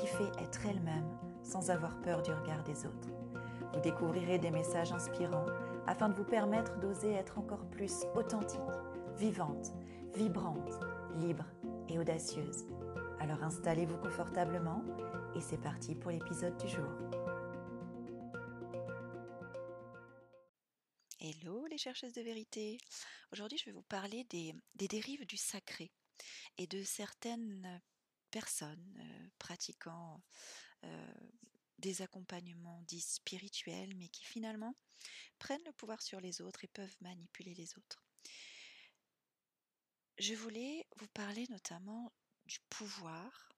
qui fait être elle-même sans avoir peur du regard des autres. Vous découvrirez des messages inspirants afin de vous permettre d'oser être encore plus authentique, vivante, vibrante, libre et audacieuse. Alors installez-vous confortablement et c'est parti pour l'épisode du jour. Hello les chercheuses de vérité. Aujourd'hui je vais vous parler des, des dérives du sacré et de certaines personnes euh, pratiquant euh, des accompagnements dits spirituels, mais qui finalement prennent le pouvoir sur les autres et peuvent manipuler les autres. Je voulais vous parler notamment du pouvoir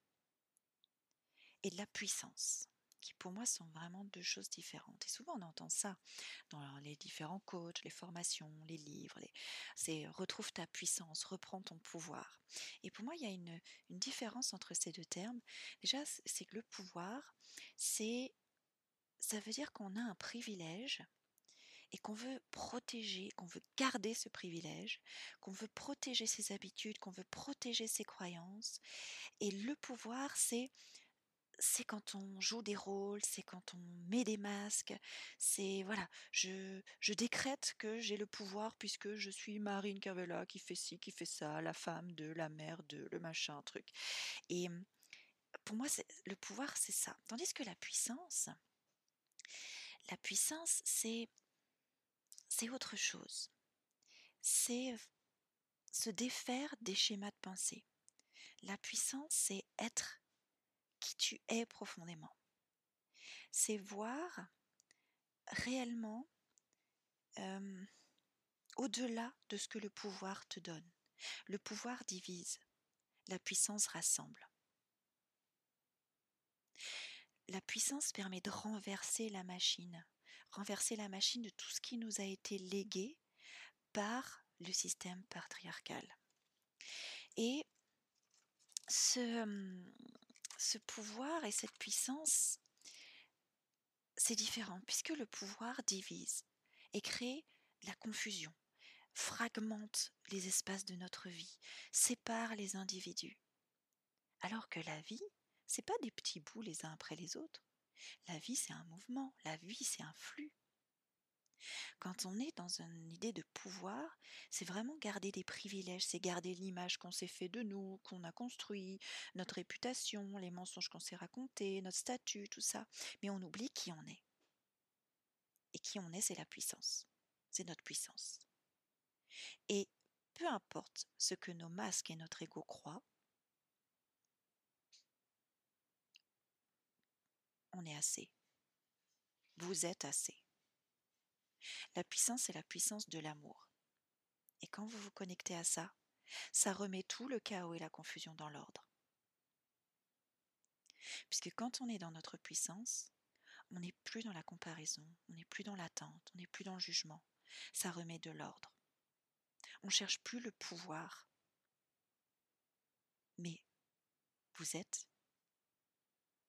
et de la puissance qui pour moi sont vraiment deux choses différentes. Et souvent on entend ça dans les différents coachs, les formations, les livres. C'est retrouve ta puissance, reprends ton pouvoir. Et pour moi il y a une, une différence entre ces deux termes. Déjà c'est que le pouvoir, c'est ça veut dire qu'on a un privilège et qu'on veut protéger, qu'on veut garder ce privilège, qu'on veut protéger ses habitudes, qu'on veut protéger ses croyances. Et le pouvoir, c'est c'est quand on joue des rôles, c'est quand on met des masques, c'est voilà, je, je décrète que j'ai le pouvoir puisque je suis Marine Cavella qui fait ci, qui fait ça, la femme de, la mère de, le machin, truc. Et pour moi, le pouvoir, c'est ça. Tandis que la puissance, la puissance, c'est c'est autre chose. C'est se défaire des schémas de pensée. La puissance, c'est être qui tu es profondément. C'est voir réellement au-delà de ce que le pouvoir te donne. Le pouvoir divise, la puissance rassemble. La puissance permet de renverser la machine, renverser la machine de tout ce qui nous a été légué par le système patriarcal. Et ce, ce pouvoir et cette puissance, c'est différent, puisque le pouvoir divise et crée la confusion, fragmente les espaces de notre vie, sépare les individus. Alors que la vie, c'est pas des petits bouts les uns après les autres. La vie, c'est un mouvement, la vie, c'est un flux. Quand on est dans une idée de pouvoir, c'est vraiment garder des privilèges, c'est garder l'image qu'on s'est fait de nous, qu'on a construit, notre réputation, les mensonges qu'on s'est racontés, notre statut, tout ça. Mais on oublie qui on est. Et qui on est, c'est la puissance. C'est notre puissance. Et peu importe ce que nos masques et notre ego croient, on est assez. Vous êtes assez. La puissance est la puissance de l'amour. Et quand vous vous connectez à ça, ça remet tout le chaos et la confusion dans l'ordre. Puisque quand on est dans notre puissance, on n'est plus dans la comparaison, on n'est plus dans l'attente, on n'est plus dans le jugement. Ça remet de l'ordre. On ne cherche plus le pouvoir. Mais vous êtes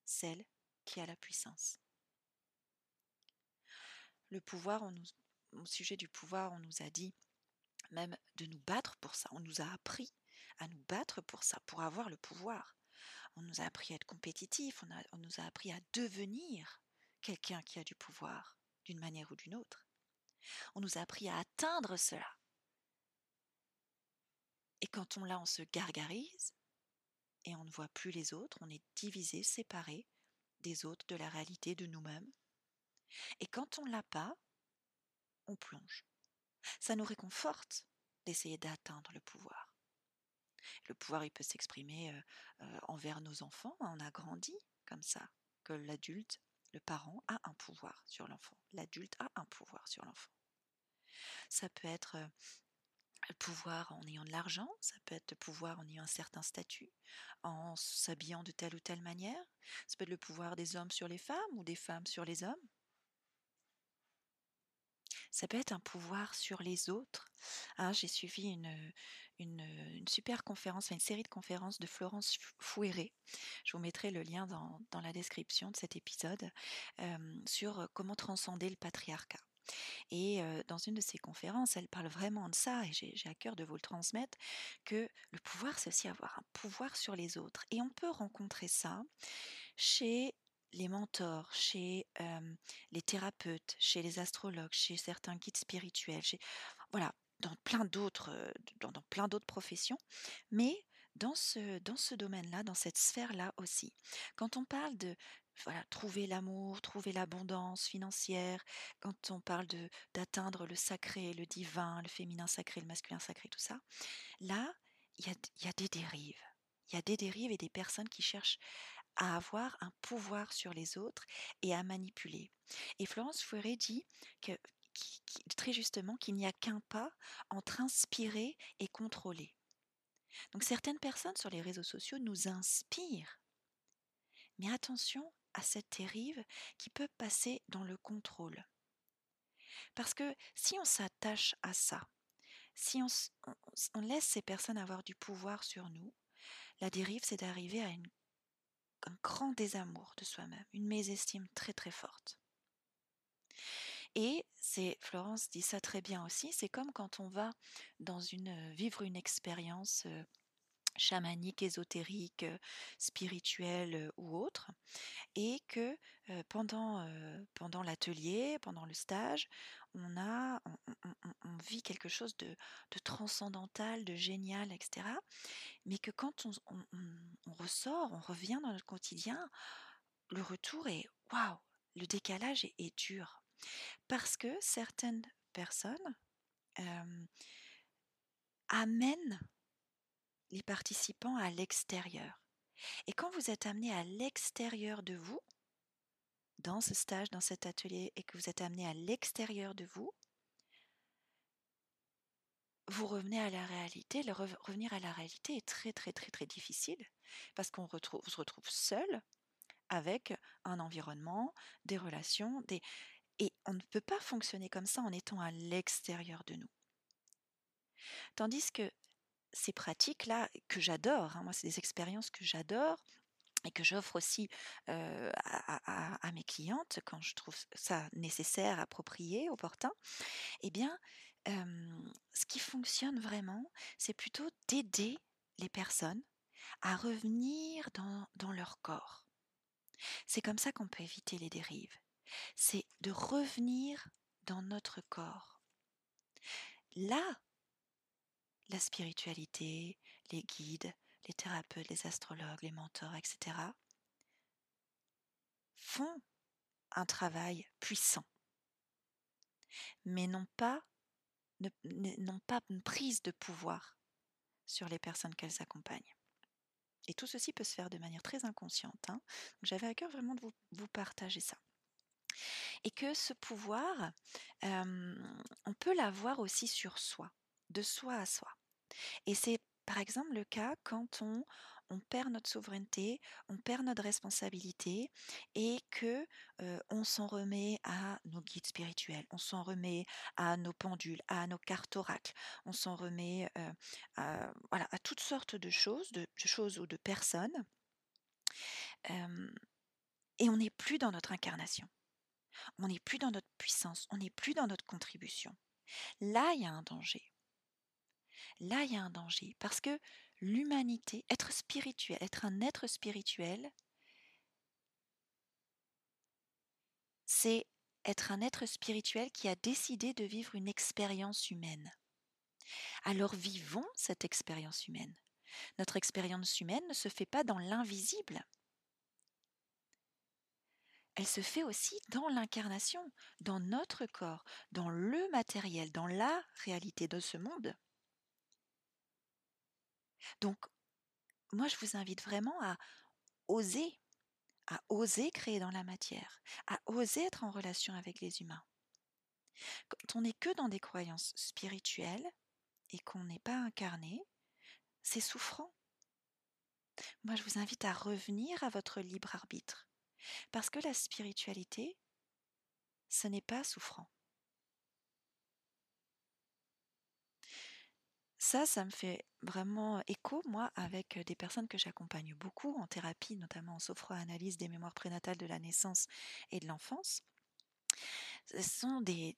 celle qui a la puissance le pouvoir, on au sujet du pouvoir, on nous a dit même de nous battre pour ça. On nous a appris à nous battre pour ça, pour avoir le pouvoir. On nous a appris à être compétitif, on, on nous a appris à devenir quelqu'un qui a du pouvoir, d'une manière ou d'une autre. On nous a appris à atteindre cela. Et quand on l'a, on se gargarise et on ne voit plus les autres, on est divisé, séparé des autres, de la réalité, de nous-mêmes. Et quand on l'a pas, on plonge. Ça nous réconforte d'essayer d'atteindre le pouvoir. Le pouvoir, il peut s'exprimer euh, euh, envers nos enfants. On a grandi comme ça, que l'adulte, le parent, a un pouvoir sur l'enfant. L'adulte a un pouvoir sur l'enfant. Ça peut être euh, le pouvoir en ayant de l'argent, ça peut être le pouvoir en ayant un certain statut, en s'habillant de telle ou telle manière, Ça peut être le pouvoir des hommes sur les femmes ou des femmes sur les hommes. Ça peut être un pouvoir sur les autres. Hein, j'ai suivi une, une, super conférence, une série de conférences de Florence Fouéré. Je vous mettrai le lien dans, dans la description de cet épisode sur comment transcender le patriarcat. Et dans une de ces conférences, elle parle vraiment de ça, et j'ai à cœur de vous le transmettre, que le pouvoir, c'est aussi avoir un pouvoir sur les autres. Et on peut rencontrer ça chez les mentors, chez les thérapeutes, chez les astrologues, chez certains guides spirituels, voilà, dans plein d'autres, dans, plein d'autres professions, mais dans ce, dans ce domaine-là, dans cette sphère-là aussi. Quand on parle de voilà, trouver l'amour, trouver l'abondance financière, quand on parle de d'atteindre le sacré, le divin, le féminin sacré, le masculin sacré, tout ça, là, il y a, y a des dérives. Il y a des dérives et des personnes qui cherchent à avoir un pouvoir sur les autres et à manipuler. Et Florence Fouret dit très justement qu'il n'y a qu'un pas entre inspirer et contrôler. Donc certaines personnes sur les réseaux sociaux nous inspirent. Mais attention à cette dérive qui peut passer dans le contrôle. Parce que si on s'attache à ça, si on, laisse ces personnes avoir du pouvoir sur nous, la dérive, c'est d'arriver à une un grand désamour de soi-même, une mésestime très très forte. Et c'est Florence dit ça très bien aussi, c'est comme quand on va dans une vivre une expérience chamanique, ésotérique, spirituelle ou autre, et que pendant, pendant l'atelier, pendant le stage, on a, on, vit quelque chose de, transcendantal, de génial, etc. Mais que quand on, on, ressort, on revient dans notre quotidien, le retour est waouh, le décalage est, dur. Parce que certaines personnes amènent les participants à l'extérieur. Et quand vous êtes amené à l'extérieur de vous, dans ce stage, dans cet atelier, et que vous êtes amené à l'extérieur de vous, vous revenez à la réalité. Le revenir à la réalité est très très très très difficile parce qu'on se retrouve seul avec un environnement, des relations, des... et on ne peut pas fonctionner comme ça en étant à l'extérieur de nous. Tandis que ces pratiques-là, que j'adore, hein, moi c'est des expériences que j'adore, et que j'offre aussi à, mes clientes quand je trouve ça nécessaire, approprié, opportun, eh bien, ce qui fonctionne vraiment, c'est plutôt d'aider les personnes à revenir dans, dans leur corps. C'est comme ça qu'on peut éviter les dérives. C'est de revenir dans notre corps. Là, la spiritualité, les guides, les thérapeutes, les astrologues, les mentors, etc., font un travail puissant, mais n'ont pas, une prise de pouvoir sur les personnes qu'elles accompagnent. Et tout ceci peut se faire de manière très inconsciente. Hein. J'avais à cœur vraiment de vous, vous, partager ça. Et que ce pouvoir, on peut l'avoir aussi sur soi, de soi à soi. Et c'est par exemple le cas quand on, perd notre souveraineté, on perd notre responsabilité et que on s'en remet à nos guides spirituels, on s'en remet à nos pendules, à nos cartes oracles, on s'en remet à toutes sortes de choses, de, choses ou de personnes. et on n'est plus dans notre incarnation. On n'est plus dans notre puissance, on n'est plus dans notre contribution. Là, il y a un danger là il y a un danger parce que l'humanité, être spirituel, être un être spirituel, c'est être un être spirituel qui a décidé de vivre une expérience humaine. Alors vivons cette expérience humaine. Notre expérience humaine ne se fait pas dans l'invisible. Elle se fait aussi dans l'incarnation, dans notre corps, dans le matériel, dans la réalité de ce monde. Donc, moi, je vous invite vraiment à oser, à oser créer dans la matière, à oser être en relation avec les humains. Quand on n'est que dans des croyances spirituelles et qu'on n'est pas incarné, c'est souffrant. moi je vous invite à revenir à votre libre arbitre. Parce que la spiritualité, ce n'est pas souffrant. Ça, ça me fait vraiment écho, moi, avec des personnes que j'accompagne beaucoup en thérapie, notamment en sophro-analyse des mémoires prénatales de la naissance et de l'enfance. Ce sont des,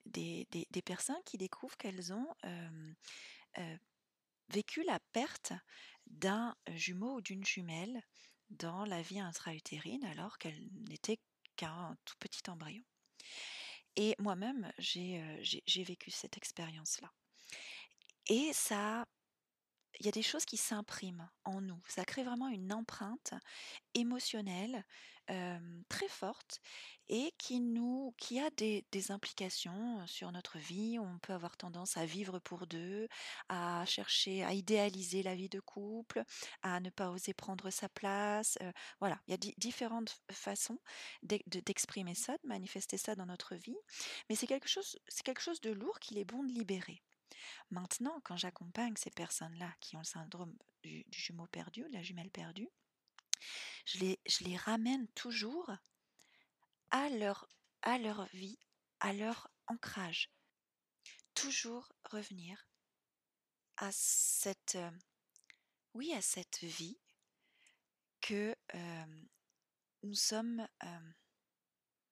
personnes qui découvrent qu'elles ont vécu la perte d'un jumeau ou d'une jumelle dans la vie intra-utérine alors qu'elle n'était qu'un tout petit embryon. Et moi-même, j'ai vécu cette expérience-là. Et ça, il y a des choses qui s'impriment en nous. Ça crée vraiment une empreinte émotionnelle très forte et qui nous, qui a des, implications sur notre vie. On peut avoir tendance à vivre pour deux, à chercher, à idéaliser la vie de couple, à ne pas oser prendre sa place. voilà, il y a différentes façons d'exprimer ça, de manifester ça dans notre vie. Mais c'est quelque c'est quelque chose de lourd qu'il est bon de libérer. Maintenant, quand j'accompagne ces personnes-là qui ont le syndrome du, jumeau perdu, de la jumelle perdue, je les, ramène toujours à leur, à leur vie, à leur ancrage. Toujours revenir à cette, euh, oui, à cette vie que euh, nous sommes, euh,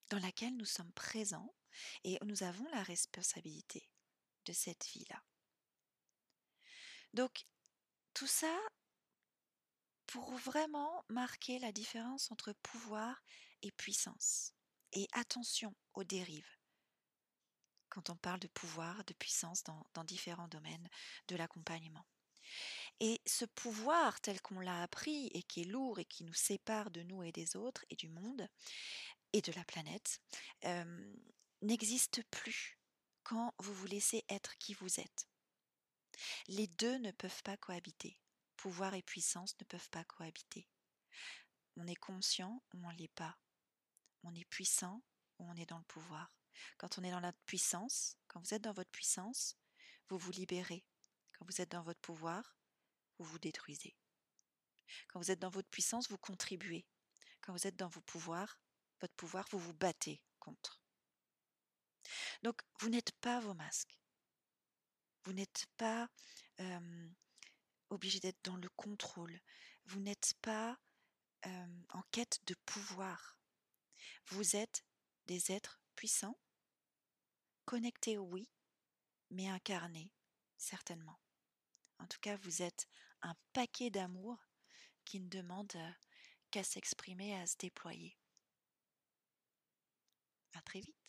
dans laquelle nous sommes présents et nous avons la responsabilité de cette vie-là. Donc, tout ça pour vraiment marquer la différence entre pouvoir et puissance. Et attention aux dérives quand on parle de pouvoir, de puissance dans, différents domaines de l'accompagnement. Et ce pouvoir tel qu'on l'a appris et qui est lourd et qui nous sépare de nous et des autres et du monde et de la planète, euh, n'existe plus quand vous vous laissez être qui vous êtes. Les deux ne peuvent pas cohabiter. Pouvoir et puissance ne peuvent pas cohabiter. On est conscient ou on ne l'est pas. On est puissant ou on est dans le pouvoir. Quand on est dans la puissance, quand vous êtes dans votre puissance, vous vous libérez. Quand vous êtes dans votre pouvoir, vous vous détruisez. Quand vous êtes dans votre puissance, vous contribuez. Quand vous êtes dans vos pouvoirs, votre pouvoir, vous vous battez contre. Donc, vous n'êtes pas vos masques. Vous n'êtes pas obligé d'être dans le contrôle. Vous n'êtes pas en quête de pouvoir. Vous êtes des êtres puissants, connectés, oui, mais incarnés, certainement. En tout cas, vous êtes un paquet d'amour qui ne demande qu'à s'exprimer, à se déployer. À très vite.